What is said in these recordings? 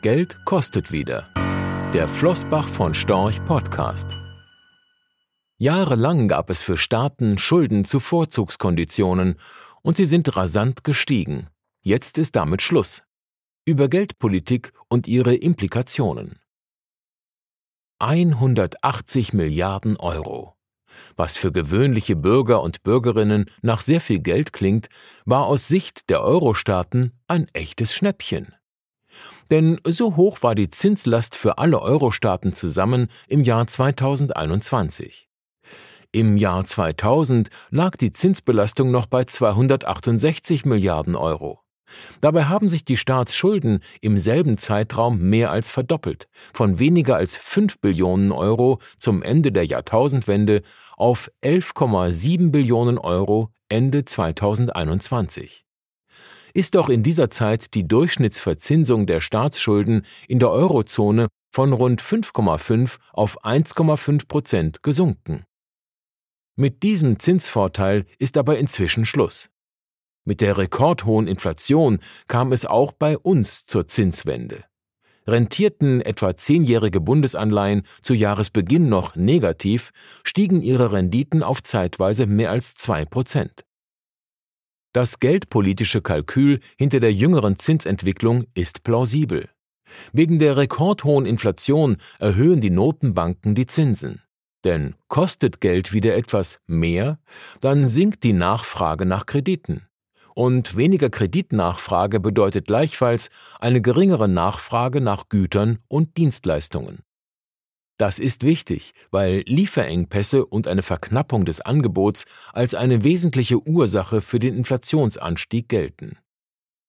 Geld kostet wieder. Der Flossbach von Storch Podcast. Jahrelang gab es für Staaten Schulden zu Vorzugskonditionen und sie sind rasant gestiegen. Jetzt ist damit Schluss. Über Geldpolitik und ihre Implikationen. 180 Milliarden Euro. Was für gewöhnliche Bürger und Bürgerinnen nach sehr viel Geld klingt, war aus Sicht der Euro-Staaten ein echtes Schnäppchen. Denn so hoch war die Zinslast für alle Euro-Staaten zusammen im Jahr 2021. Im Jahr 2000 lag die Zinsbelastung noch bei 268 Milliarden Euro. Dabei haben sich die Staatsschulden im selben Zeitraum mehr als verdoppelt, von weniger als 5 Billionen Euro zum Ende der Jahrtausendwende auf 11,7 Billionen Euro Ende 2021. Ist doch in dieser Zeit die Durchschnittsverzinsung der Staatsschulden in der Eurozone von rund 5,5 auf 1,5 Prozent gesunken. Mit diesem Zinsvorteil ist aber inzwischen Schluss. Mit der rekordhohen Inflation kam es auch bei uns zur Zinswende. Rentierten etwa zehnjährige Bundesanleihen zu Jahresbeginn noch negativ, stiegen ihre Renditen auf zeitweise mehr als zwei Prozent. Das geldpolitische Kalkül hinter der jüngeren Zinsentwicklung ist plausibel. Wegen der rekordhohen Inflation erhöhen die Notenbanken die Zinsen. Denn kostet Geld wieder etwas mehr, dann sinkt die Nachfrage nach Krediten. Und weniger Kreditnachfrage bedeutet gleichfalls eine geringere Nachfrage nach Gütern und Dienstleistungen. Das ist wichtig, weil Lieferengpässe und eine Verknappung des Angebots als eine wesentliche Ursache für den Inflationsanstieg gelten.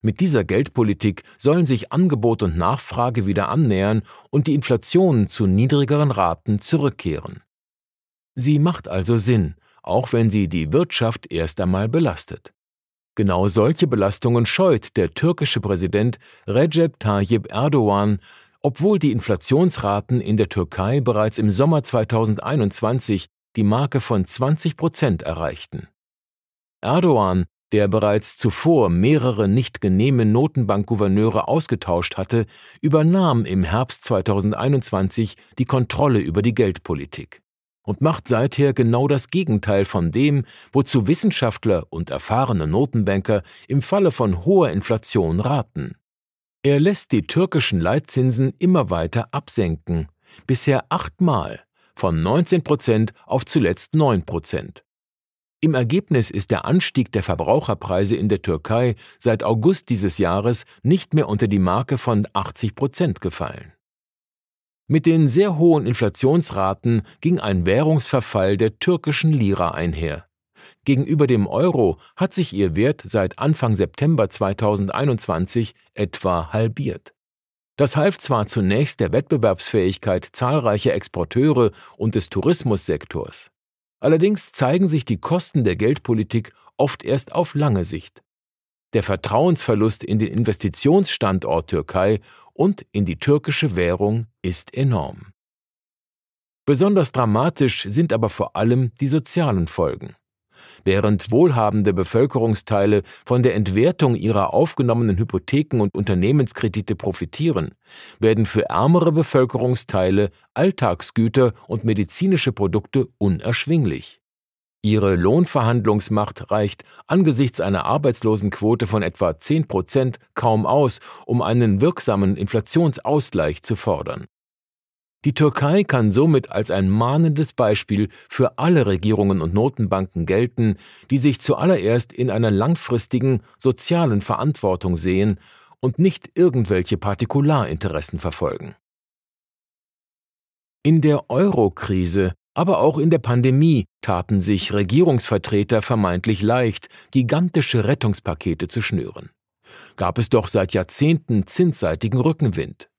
Mit dieser Geldpolitik sollen sich Angebot und Nachfrage wieder annähern und die Inflation zu niedrigeren Raten zurückkehren. Sie macht also Sinn, auch wenn sie die Wirtschaft erst einmal belastet. Genau solche Belastungen scheut der türkische Präsident Recep Tayyip Erdogan, obwohl die Inflationsraten in der Türkei bereits im Sommer 2021 die Marke von 20 Prozent erreichten. Erdogan, der bereits zuvor mehrere nicht genehme Notenbankgouverneure ausgetauscht hatte, übernahm im Herbst 2021 die Kontrolle über die Geldpolitik und macht seither genau das Gegenteil von dem, wozu Wissenschaftler und erfahrene Notenbanker im Falle von hoher Inflation raten. Er lässt die türkischen Leitzinsen immer weiter absenken, bisher achtmal, von 19 Prozent auf zuletzt 9 Prozent. Im Ergebnis ist der Anstieg der Verbraucherpreise in der Türkei seit August dieses Jahres nicht mehr unter die Marke von 80 Prozent gefallen. Mit den sehr hohen Inflationsraten ging ein Währungsverfall der türkischen Lira einher. Gegenüber dem Euro hat sich ihr Wert seit Anfang September 2021 etwa halbiert. Das half zwar zunächst der Wettbewerbsfähigkeit zahlreicher Exporteure und des Tourismussektors. Allerdings zeigen sich die Kosten der Geldpolitik oft erst auf lange Sicht. Der Vertrauensverlust in den Investitionsstandort Türkei und in die türkische Währung ist enorm. Besonders dramatisch sind aber vor allem die sozialen Folgen. Während wohlhabende Bevölkerungsteile von der Entwertung ihrer aufgenommenen Hypotheken und Unternehmenskredite profitieren, werden für ärmere Bevölkerungsteile Alltagsgüter und medizinische Produkte unerschwinglich. Ihre Lohnverhandlungsmacht reicht angesichts einer Arbeitslosenquote von etwa 10 Prozent kaum aus, um einen wirksamen Inflationsausgleich zu fordern. Die Türkei kann somit als ein mahnendes Beispiel für alle Regierungen und Notenbanken gelten, die sich zuallererst in einer langfristigen sozialen Verantwortung sehen und nicht irgendwelche Partikularinteressen verfolgen. In der Euro-Krise aber auch in der Pandemie taten sich Regierungsvertreter vermeintlich leicht, gigantische Rettungspakete zu schnüren. Gab es doch seit Jahrzehnten zinsseitigen Rückenwind.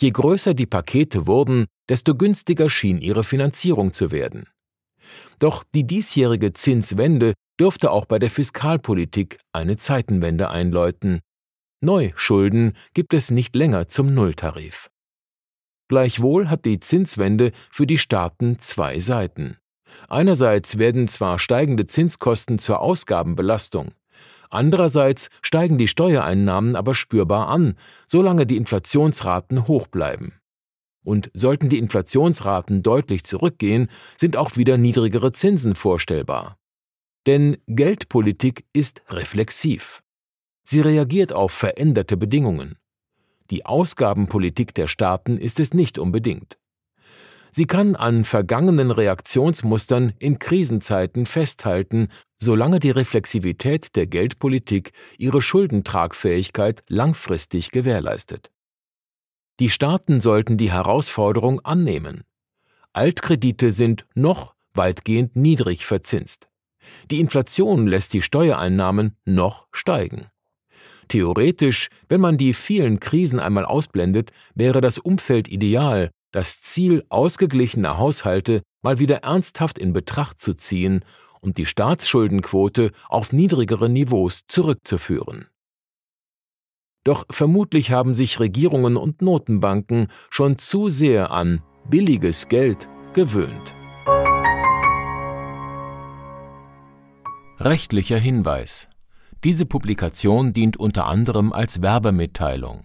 Je größer die Pakete wurden, desto günstiger schien ihre Finanzierung zu werden. Doch die diesjährige Zinswende dürfte auch bei der Fiskalpolitik eine Zeitenwende einläuten. Neuschulden gibt es nicht länger zum Nulltarif. Gleichwohl hat die Zinswende für die Staaten zwei Seiten. Einerseits werden zwar steigende Zinskosten zur Ausgabenbelastung, Andererseits steigen die Steuereinnahmen aber spürbar an, solange die Inflationsraten hoch bleiben. Und sollten die Inflationsraten deutlich zurückgehen, sind auch wieder niedrigere Zinsen vorstellbar. Denn Geldpolitik ist reflexiv. Sie reagiert auf veränderte Bedingungen. Die Ausgabenpolitik der Staaten ist es nicht unbedingt. Sie kann an vergangenen Reaktionsmustern in Krisenzeiten festhalten, solange die Reflexivität der Geldpolitik ihre Schuldentragfähigkeit langfristig gewährleistet. Die Staaten sollten die Herausforderung annehmen. Altkredite sind noch weitgehend niedrig verzinst. Die Inflation lässt die Steuereinnahmen noch steigen. Theoretisch, wenn man die vielen Krisen einmal ausblendet, wäre das Umfeld ideal, das Ziel ausgeglichener Haushalte mal wieder ernsthaft in Betracht zu ziehen und die Staatsschuldenquote auf niedrigere Niveaus zurückzuführen. Doch vermutlich haben sich Regierungen und Notenbanken schon zu sehr an billiges Geld gewöhnt. Rechtlicher Hinweis diese Publikation dient unter anderem als Werbemitteilung.